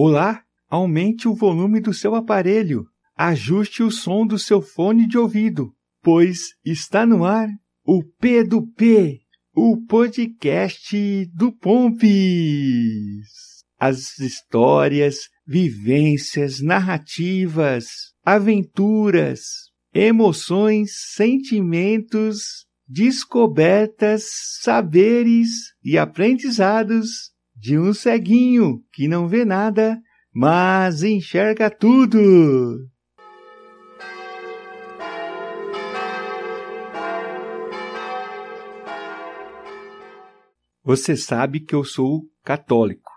Olá, aumente o volume do seu aparelho. Ajuste o som do seu fone de ouvido, pois está no ar o P do P, o podcast do Pompis. As histórias, vivências, narrativas, aventuras, emoções, sentimentos, descobertas, saberes e aprendizados de um ceguinho que não vê nada, mas enxerga tudo. Você sabe que eu sou católico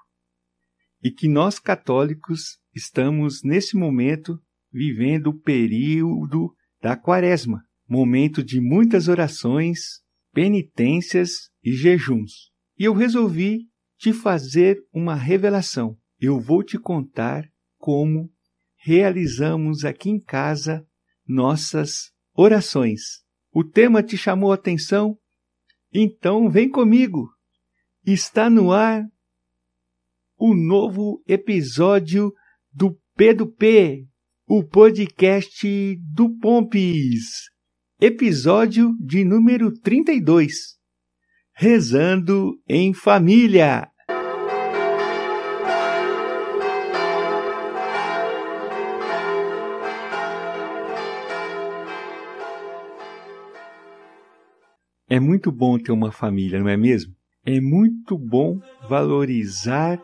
e que nós católicos estamos nesse momento vivendo o período da Quaresma, momento de muitas orações, penitências e jejuns. E eu resolvi te fazer uma revelação. Eu vou te contar como realizamos aqui em casa nossas orações. O tema te chamou a atenção? Então vem comigo. Está no ar o novo episódio do P do P, o podcast do Pompis. Episódio de número 32. Rezando em família. É muito bom ter uma família, não é mesmo? É muito bom valorizar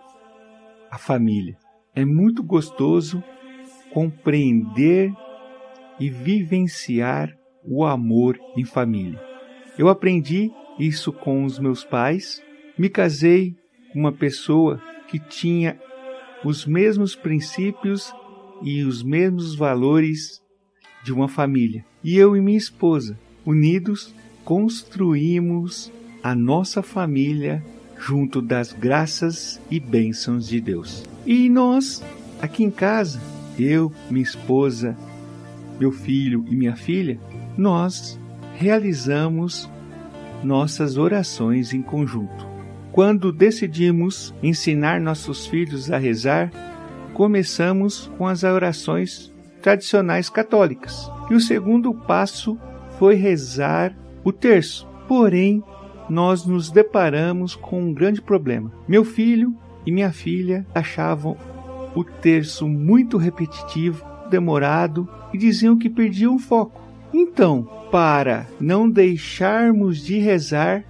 a família. É muito gostoso compreender e vivenciar o amor em família. Eu aprendi isso com os meus pais. Me casei com uma pessoa que tinha os mesmos princípios e os mesmos valores de uma família. E eu e minha esposa, unidos construímos a nossa família junto das graças e bênçãos de Deus. E nós, aqui em casa, eu, minha esposa, meu filho e minha filha, nós realizamos nossas orações em conjunto. Quando decidimos ensinar nossos filhos a rezar, começamos com as orações tradicionais católicas. E o segundo passo foi rezar o terço. Porém, nós nos deparamos com um grande problema. Meu filho e minha filha achavam o terço muito repetitivo, demorado e diziam que perdiam o foco. Então, para não deixarmos de rezar,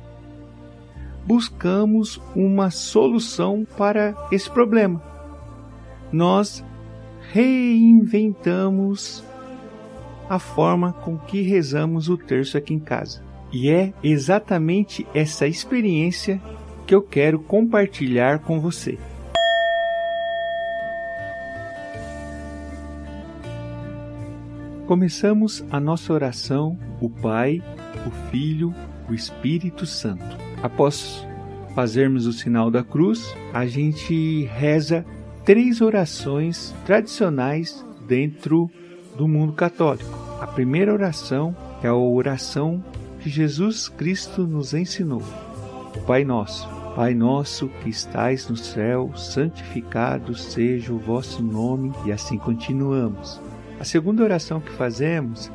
buscamos uma solução para esse problema. Nós reinventamos a forma com que rezamos o terço aqui em casa. E é exatamente essa experiência que eu quero compartilhar com você. Começamos a nossa oração, o Pai, o Filho, o Espírito Santo. Após fazermos o sinal da cruz, a gente reza três orações tradicionais dentro do mundo católico. A primeira oração é a oração que Jesus Cristo nos ensinou. O Pai Nosso, Pai nosso que estais no céu, santificado seja o vosso nome, e assim continuamos. A segunda oração que fazemos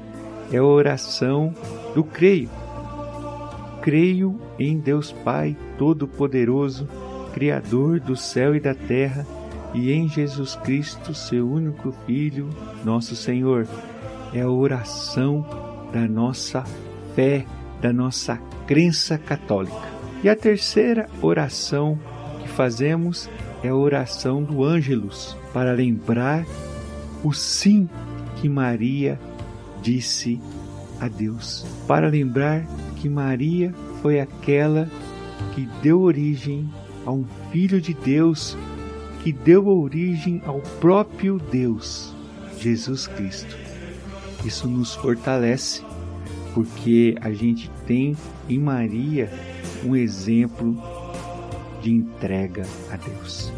é a oração do creio. Creio em Deus Pai Todo-Poderoso, Criador do céu e da terra, e em Jesus Cristo, seu único Filho, nosso Senhor. É a oração da nossa fé da nossa crença católica. E a terceira oração que fazemos é a oração do Ângelus, para lembrar o sim que Maria disse a Deus, para lembrar que Maria foi aquela que deu origem a um Filho de Deus, que deu origem ao próprio Deus, Jesus Cristo. Isso nos fortalece porque a gente tem em Maria um exemplo de entrega a Deus.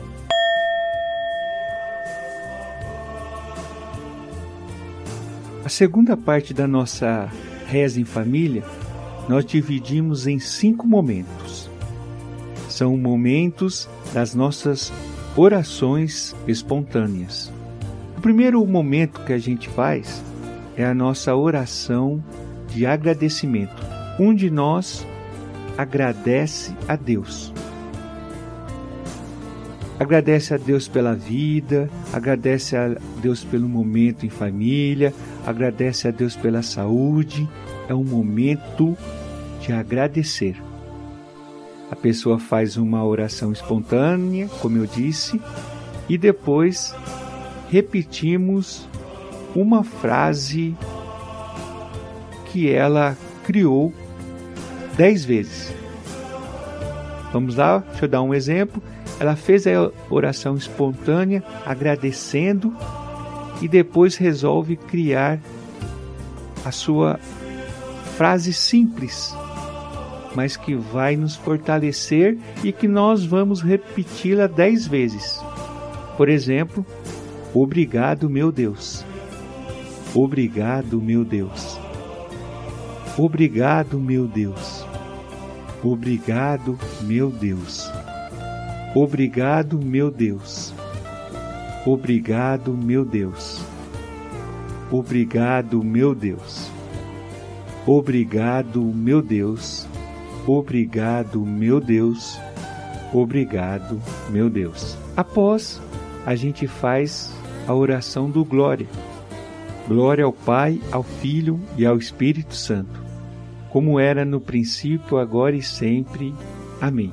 A segunda parte da nossa reza em família nós dividimos em cinco momentos. São momentos das nossas orações espontâneas. O primeiro momento que a gente faz é a nossa oração de agradecimento. Um de nós agradece a Deus. Agradece a Deus pela vida, agradece a Deus pelo momento em família, agradece a Deus pela saúde. É um momento de agradecer. A pessoa faz uma oração espontânea, como eu disse, e depois repetimos uma frase que ela criou dez vezes. Vamos lá, deixa eu dar um exemplo. Ela fez a oração espontânea, agradecendo, e depois resolve criar a sua frase simples, mas que vai nos fortalecer e que nós vamos repeti-la dez vezes. Por exemplo, obrigado, meu Deus. Obrigado, meu Deus. Obrigado, meu Deus. Obrigado, meu Deus. Obrigado, meu Deus. Obrigado, meu Deus. Obrigado, meu Deus. Obrigado, meu Deus. Obrigado, meu Deus. Obrigado, meu Deus. Após, a gente faz a oração do glória. Glória ao Pai, ao Filho e ao Espírito Santo, como era no princípio, agora e sempre. Amém.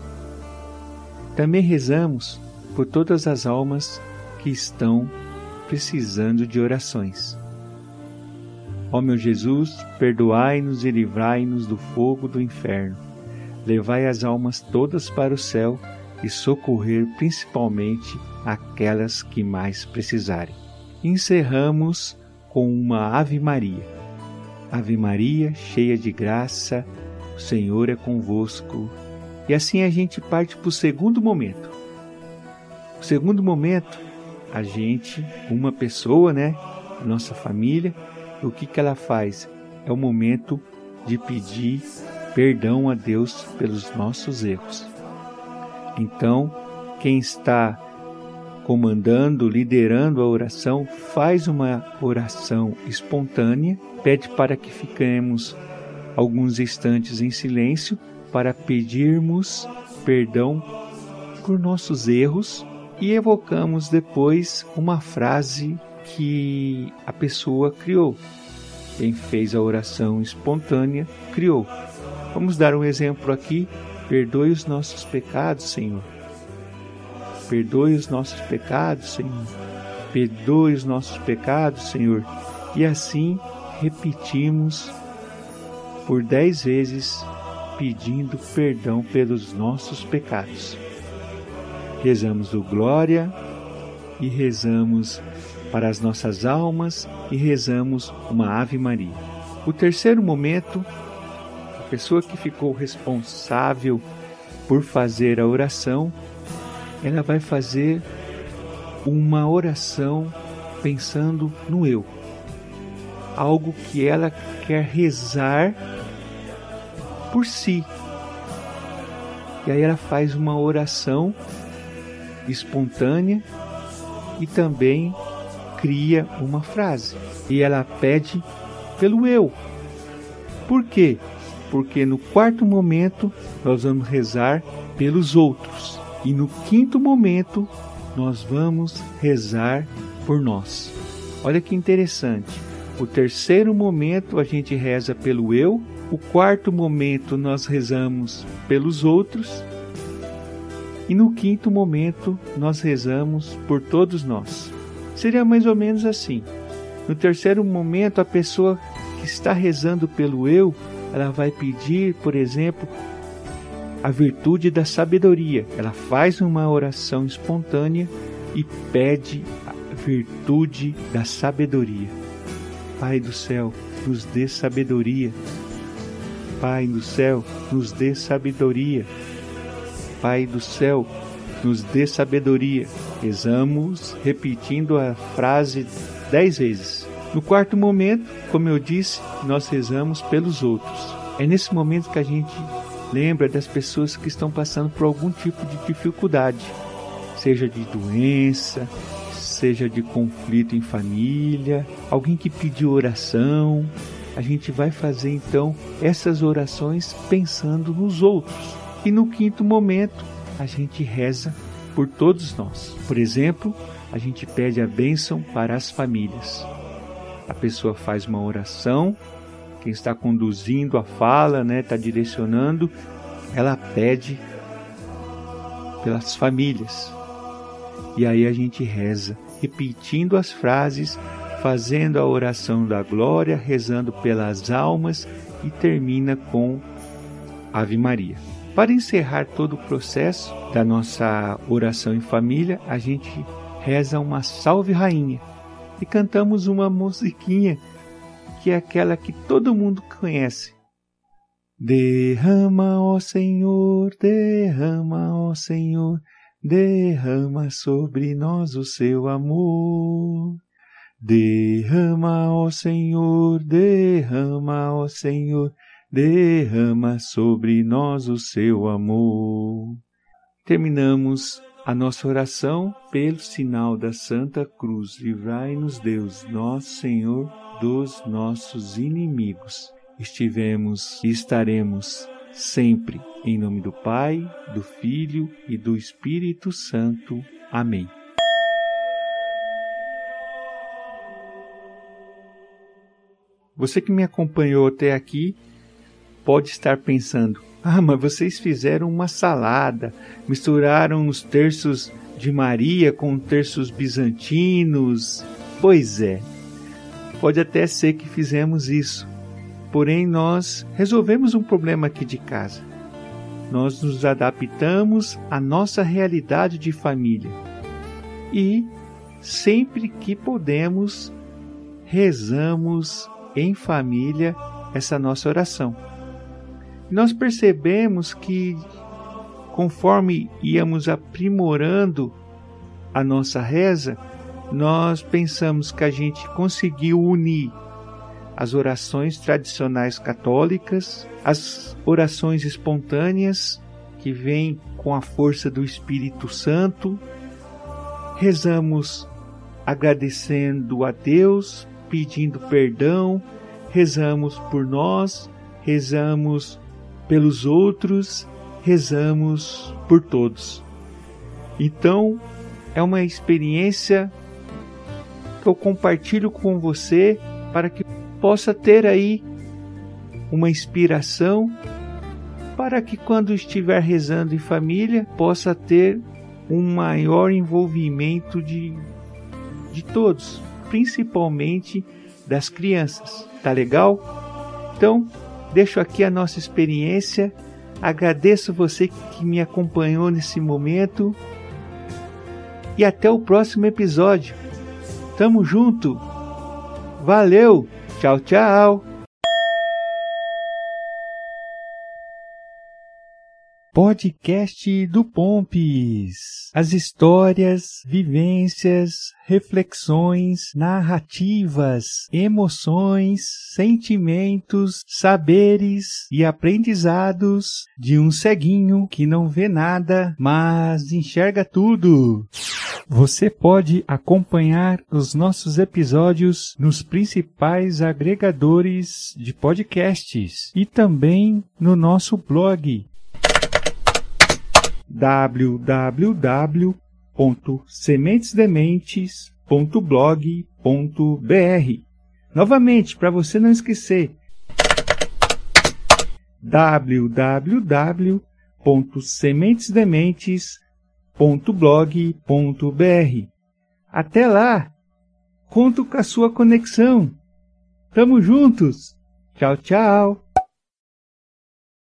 Também rezamos por todas as almas que estão precisando de orações. Ó meu Jesus, perdoai-nos e livrai-nos do fogo do inferno. Levai as almas todas para o céu e socorrer principalmente aquelas que mais precisarem. Encerramos com uma Ave Maria. Ave Maria, cheia de graça, o Senhor é convosco. E assim a gente parte para o segundo momento. O segundo momento, a gente, uma pessoa, né, nossa família, o que que ela faz? É o momento de pedir perdão a Deus pelos nossos erros. Então, quem está comandando, liderando a oração, faz uma oração espontânea, pede para que fiquemos alguns instantes em silêncio para pedirmos perdão por nossos erros e evocamos depois uma frase que a pessoa criou. Quem fez a oração espontânea criou. Vamos dar um exemplo aqui. Perdoe os nossos pecados, Senhor. Perdoe os nossos pecados, Senhor. Perdoe os nossos pecados, Senhor. E assim repetimos por dez vezes pedindo perdão pelos nossos pecados. Rezamos o Glória e rezamos para as nossas almas e rezamos uma Ave Maria. O terceiro momento, a pessoa que ficou responsável por fazer a oração, ela vai fazer uma oração pensando no eu. Algo que ela quer rezar por si. E aí ela faz uma oração espontânea e também cria uma frase. E ela pede pelo eu. Por quê? Porque no quarto momento nós vamos rezar pelos outros. E no quinto momento nós vamos rezar por nós. Olha que interessante. O terceiro momento a gente reza pelo eu o quarto momento nós rezamos pelos outros. E no quinto momento nós rezamos por todos nós. Seria mais ou menos assim. No terceiro momento, a pessoa que está rezando pelo eu, ela vai pedir, por exemplo, a virtude da sabedoria. Ela faz uma oração espontânea e pede a virtude da sabedoria. Pai do céu, nos dê sabedoria Pai do céu, nos dê sabedoria. Pai do céu, nos dê sabedoria. Rezamos repetindo a frase dez vezes. No quarto momento, como eu disse, nós rezamos pelos outros. É nesse momento que a gente lembra das pessoas que estão passando por algum tipo de dificuldade, seja de doença, seja de conflito em família, alguém que pediu oração. A gente vai fazer então essas orações pensando nos outros. E no quinto momento, a gente reza por todos nós. Por exemplo, a gente pede a bênção para as famílias. A pessoa faz uma oração, quem está conduzindo a fala, né, está direcionando, ela pede pelas famílias. E aí a gente reza, repetindo as frases, fazendo a oração da glória, rezando pelas almas e termina com Ave Maria. Para encerrar todo o processo da nossa oração em família, a gente reza uma Salve Rainha e cantamos uma musiquinha que é aquela que todo mundo conhece. Derrama, ó Senhor, derrama, ó Senhor, derrama sobre nós o seu amor. Derrama, ó Senhor, derrama, ó Senhor, derrama sobre nós o seu amor. Terminamos a nossa oração pelo sinal da Santa Cruz. Livrai-nos, Deus, nosso Senhor, dos nossos inimigos estivemos e estaremos sempre em nome do Pai, do Filho e do Espírito Santo. Amém. Você que me acompanhou até aqui pode estar pensando: ah, mas vocês fizeram uma salada, misturaram os terços de Maria com terços bizantinos. Pois é, pode até ser que fizemos isso, Porém, nós resolvemos um problema aqui de casa. Nós nos adaptamos à nossa realidade de família. E, sempre que podemos, rezamos em família essa nossa oração. Nós percebemos que, conforme íamos aprimorando a nossa reza, nós pensamos que a gente conseguiu unir as orações tradicionais católicas, as orações espontâneas que vêm com a força do Espírito Santo. Rezamos agradecendo a Deus, pedindo perdão, rezamos por nós, rezamos pelos outros, rezamos por todos. Então, é uma experiência que eu compartilho com você para que possa ter aí uma inspiração para que quando estiver rezando em família possa ter um maior envolvimento de, de todos, principalmente das crianças. Tá legal? Então, deixo aqui a nossa experiência. Agradeço você que me acompanhou nesse momento. E até o próximo episódio. Tamo junto. Valeu! Tchau, tchau. Podcast do Pompis. As histórias, vivências, reflexões, narrativas, emoções, sentimentos, saberes e aprendizados de um ceguinho que não vê nada, mas enxerga tudo. Você pode acompanhar os nossos episódios nos principais agregadores de podcasts e também no nosso blog www.sementesdementes.blog.br. Novamente, para você não esquecer, www.sementesdementes.blog.br. Até lá! Conto com a sua conexão. Tamo juntos! Tchau, tchau!